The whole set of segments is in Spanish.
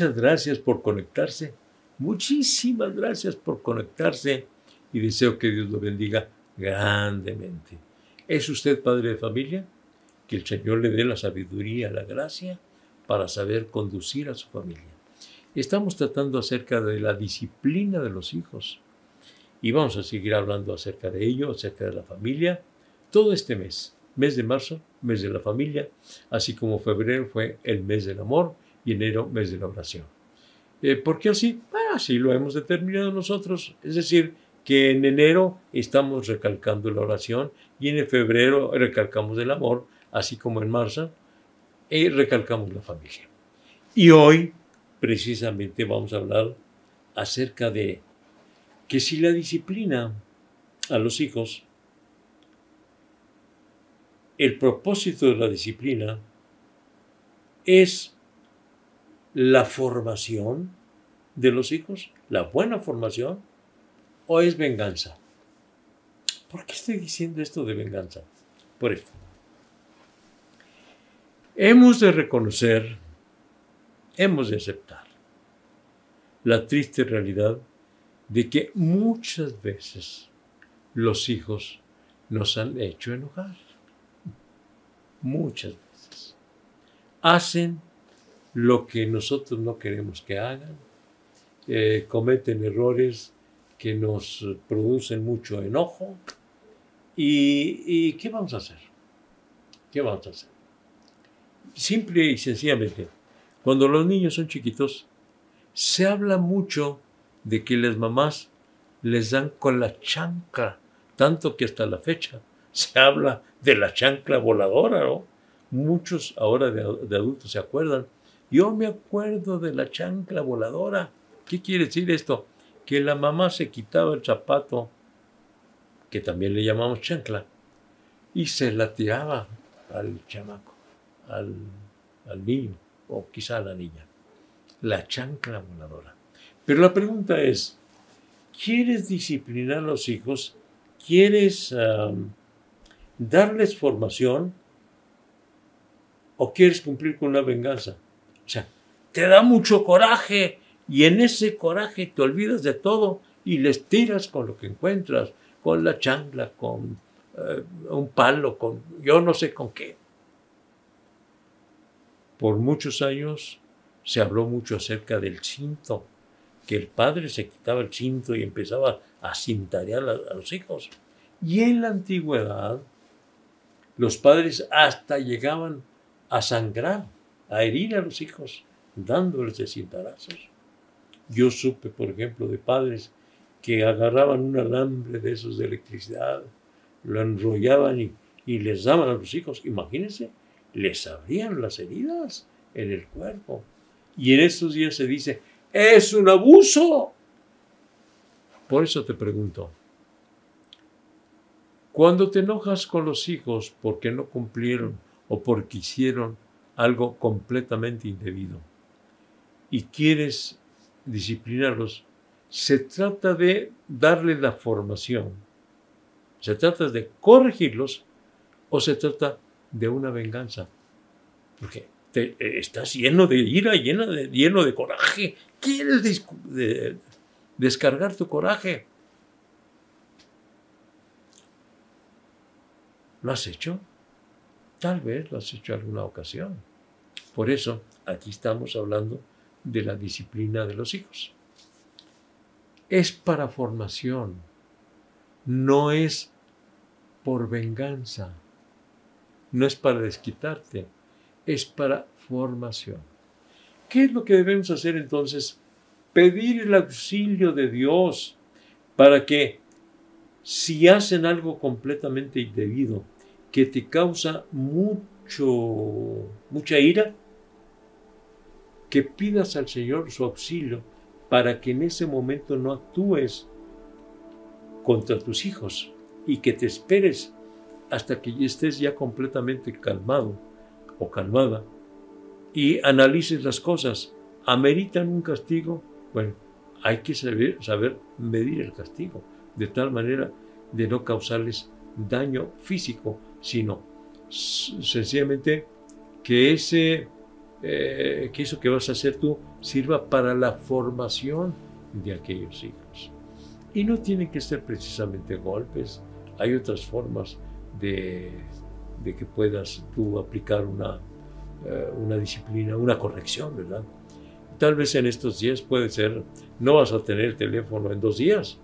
Muchas gracias por conectarse. Muchísimas gracias por conectarse y deseo que Dios lo bendiga grandemente. ¿Es usted padre de familia? Que el Señor le dé la sabiduría, la gracia para saber conducir a su familia. Estamos tratando acerca de la disciplina de los hijos y vamos a seguir hablando acerca de ello, acerca de la familia, todo este mes, mes de marzo, mes de la familia, así como febrero fue el mes del amor y enero mes de la oración. Eh, ¿Por qué así? Ah, así lo hemos determinado nosotros, es decir, que en enero estamos recalcando la oración y en febrero recalcamos el amor, así como en marzo, y recalcamos la familia. Y hoy precisamente vamos a hablar acerca de que si la disciplina a los hijos, el propósito de la disciplina es la formación de los hijos, la buena formación, o es venganza. ¿Por qué estoy diciendo esto de venganza? Por esto. Hemos de reconocer hemos de aceptar la triste realidad de que muchas veces los hijos nos han hecho enojar. Muchas veces. Hacen lo que nosotros no queremos que hagan, eh, cometen errores que nos producen mucho enojo. ¿Y, ¿Y qué vamos a hacer? ¿Qué vamos a hacer? Simple y sencillamente, cuando los niños son chiquitos, se habla mucho de que las mamás les dan con la chancla, tanto que hasta la fecha se habla de la chancla voladora, ¿no? Muchos ahora de, adultos se acuerdan. Yo me acuerdo de la chancla voladora. ¿Qué quiere decir esto? Que la mamá se quitaba el zapato, que también le llamamos chancla, y se la tiraba al chamaco, al, niño o quizá a la niña. La chancla voladora. Pero la pregunta es, ¿quieres disciplinar a los hijos? ¿Quieres darles formación? ¿O quieres cumplir con una venganza? Sea, te da mucho coraje y en ese coraje te olvidas de todo y les tiras con lo que encuentras, con la chancla, con eh, un palo, con yo no sé con qué. Por muchos años se habló mucho acerca del cinto, que el padre se quitaba el cinto y empezaba a cintarear a, los hijos. Y en la antigüedad, los padres hasta llegaban a sangrar, a herir a los hijos, dándoles de cintarazos. Yo supe, por ejemplo, de padres que agarraban un alambre de esos de electricidad, lo enrollaban y, y les daban a los hijos. Imagínense, les abrían las heridas en el cuerpo. Y en estos días se dice, es un abuso. Por eso te pregunto, cuando te enojas con los hijos porque no cumplieron o porque hicieron algo completamente indebido y quieres disciplinarlos, se trata de darle la formación, se trata de corregirlos o se trata de una venganza. Porque eh, estás lleno de ira, lleno de, lleno de coraje. Quieres descargar tu coraje. ¿Lo has hecho? Tal vez lo has hecho alguna ocasión. Por eso, aquí estamos hablando de la disciplina de los hijos. Es para formación, no es por venganza no es para desquitarte, es para formación. ¿Qué es lo que debemos hacer entonces? Pedir el auxilio de Dios para que si hacen algo completamente indebido, que te causa mucho, mucha ira, que pidas al Señor su auxilio para que en ese momento no actúes contra tus hijos y que te esperes hasta que estés ya completamente calmado o calmada y analices las cosas. ¿Ameritan un castigo? Bueno, hay que saber, saber medir el castigo de tal manera de no causarles daño físico, sino sencillamente que ese eh, que eso que vas a hacer tú sirva para la formación de aquellos hijos. Y no tienen que ser precisamente golpes, hay otras formas de, que puedas tú aplicar una, eh, una disciplina, una corrección, ¿verdad? Tal vez en estos días puede ser, no vas a tener teléfono en dos días,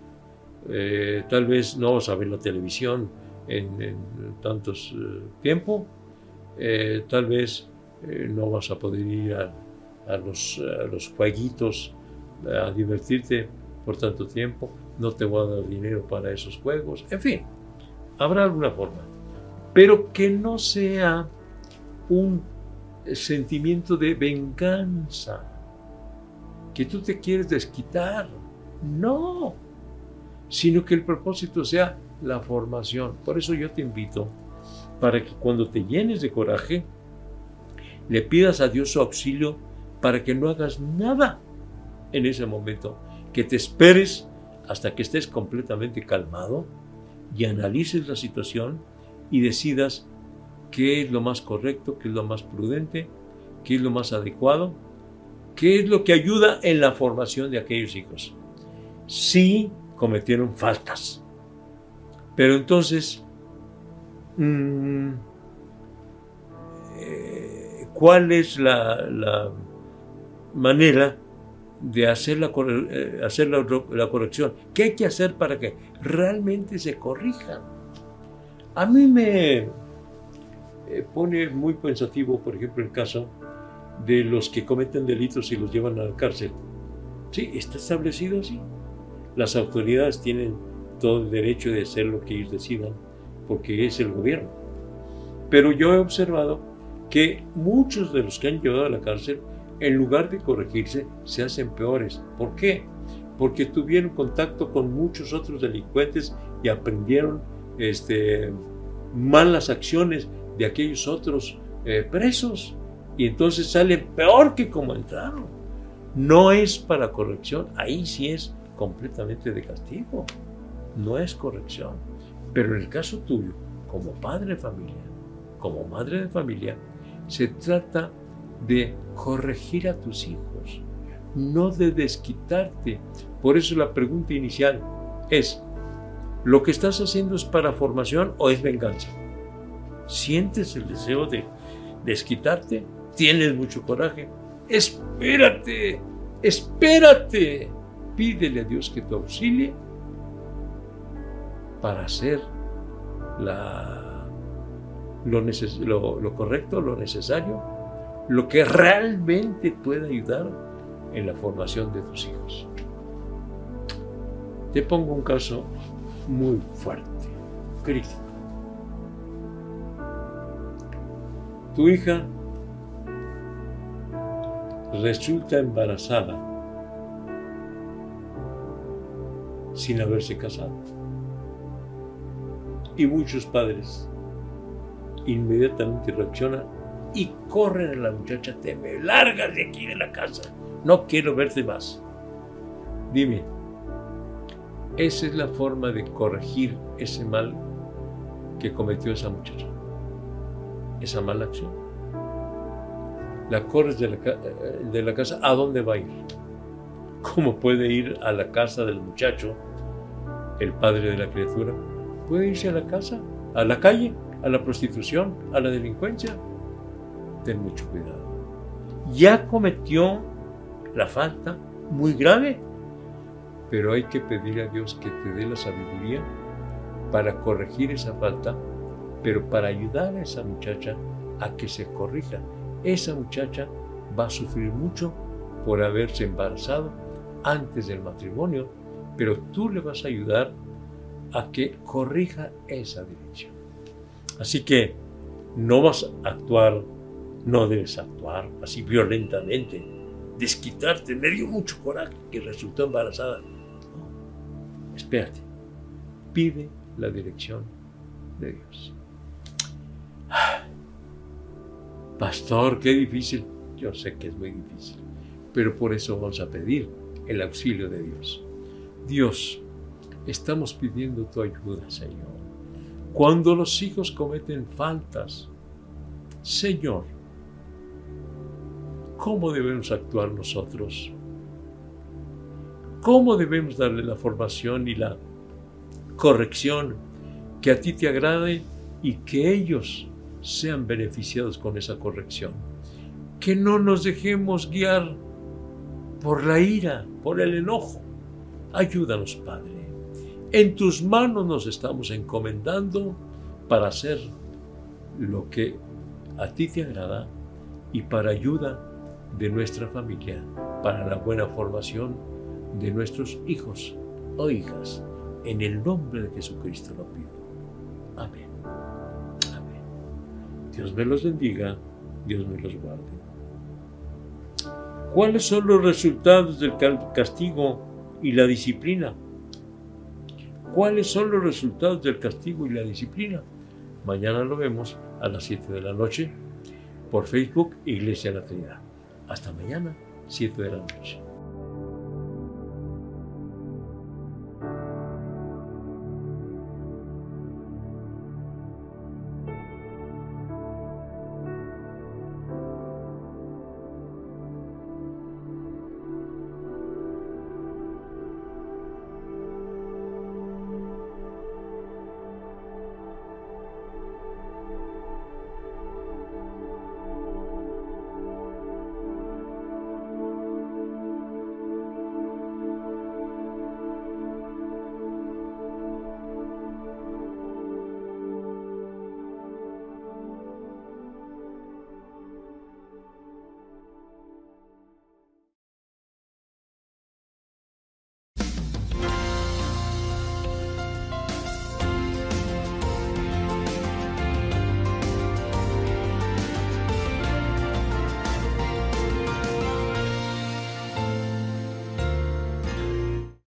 eh, tal vez no vas a ver la televisión en, tantos tiempo, tal vez eh, no vas a poder ir a, los, los jueguitos a divertirte por tanto tiempo, no te voy a dar dinero para esos juegos, en fin, habrá alguna forma, pero que no sea un sentimiento de venganza, que tú te quieres desquitar, no, sino que el propósito sea la formación. Por eso yo te invito para que cuando te llenes de coraje, le pidas a Dios su auxilio para que no hagas nada en ese momento, que te esperes hasta que estés completamente calmado y analices la situación y decidas qué es lo más correcto, qué es lo más prudente, qué es lo más adecuado, qué es lo que ayuda en la formación de aquellos hijos. Sí cometieron faltas, pero entonces mm, eh, cuál es la, manera de hacer, la, eh, hacer la, corrección. ¿Qué hay que hacer para que realmente se corrijan? A mí me eh, pone muy pensativo, por ejemplo, el caso de los que cometen delitos y los llevan a la cárcel. Sí, está establecido así. Las autoridades tienen todo el derecho de hacer lo que ellos decidan, porque es el gobierno. Pero yo he observado que muchos de los que han llevado a la cárcel, en lugar de corregirse, se hacen peores. ¿Por qué? Porque tuvieron contacto con muchos otros delincuentes y aprendieron este, malas acciones de aquellos otros eh, presos. Y entonces salen peor que como entraron. No es para corrección, ahí sí es completamente de castigo. No es corrección. Pero en el caso tuyo, como padre de familia, como madre de familia, se trata de corregir a tus hijos, no de desquitarte. Por eso la pregunta inicial es, ¿lo que estás haciendo es para formación o es venganza? ¿Sientes el deseo de desquitarte? ¿Tienes mucho coraje? Espérate, espérate. Pídele a Dios que te auxilie para hacer la lo, correcto, lo necesario, lo que realmente puede ayudar en la formación de tus hijos. Te pongo un caso muy fuerte, crítico. Tu hija resulta embarazada sin haberse casado. Y muchos padres inmediatamente reacciona y corre a la muchacha, te me largas de aquí de la casa, no quiero verte más. Dime, esa es la forma de corregir ese mal que cometió esa muchacha, esa mala acción. La corres de la, de la casa, ¿a dónde va a ir? ¿Cómo puede ir a la casa del muchacho, el padre de la criatura? Puede irse a la casa, a la calle, a la prostitución, a la delincuencia, ten mucho cuidado. Ya cometió la falta muy grave, pero hay que pedir a Dios que te dé la sabiduría para corregir esa falta, pero para ayudar a esa muchacha a que se corrija. Esa muchacha va a sufrir mucho por haberse embarazado antes del matrimonio, pero tú le vas a ayudar a que corrija esa dirección. Así que no vas a actuar, no debes actuar así violentamente, desquitarte. Me dio mucho coraje que resultó embarazada. espérate, pide la dirección de Dios. Pastor, qué difícil. Yo sé que es muy difícil, pero por eso vamos a pedir el auxilio de Dios. Dios, estamos pidiendo tu ayuda, Señor cuando los hijos cometen faltas, Señor, cómo debemos actuar nosotros. ¿Cómo debemos darle la formación y la corrección que a ti te agrade y que ellos sean beneficiados con esa corrección? Que no nos dejemos guiar por la ira, por el enojo. Ayúdanos, Padre. En tus manos nos estamos encomendando para hacer lo que a ti te agrada y para ayuda de nuestra familia, para la buena formación de nuestros hijos o hijas. En el nombre de Jesucristo lo pido. Amén. Dios me los bendiga, Dios me los guarde. ¿Cuáles son los resultados del castigo y la disciplina? ¿Cuáles son los resultados del castigo y la disciplina? Mañana lo vemos a las 7 de la noche por Facebook Iglesia La Trinidad. Hasta mañana, 7 de la noche.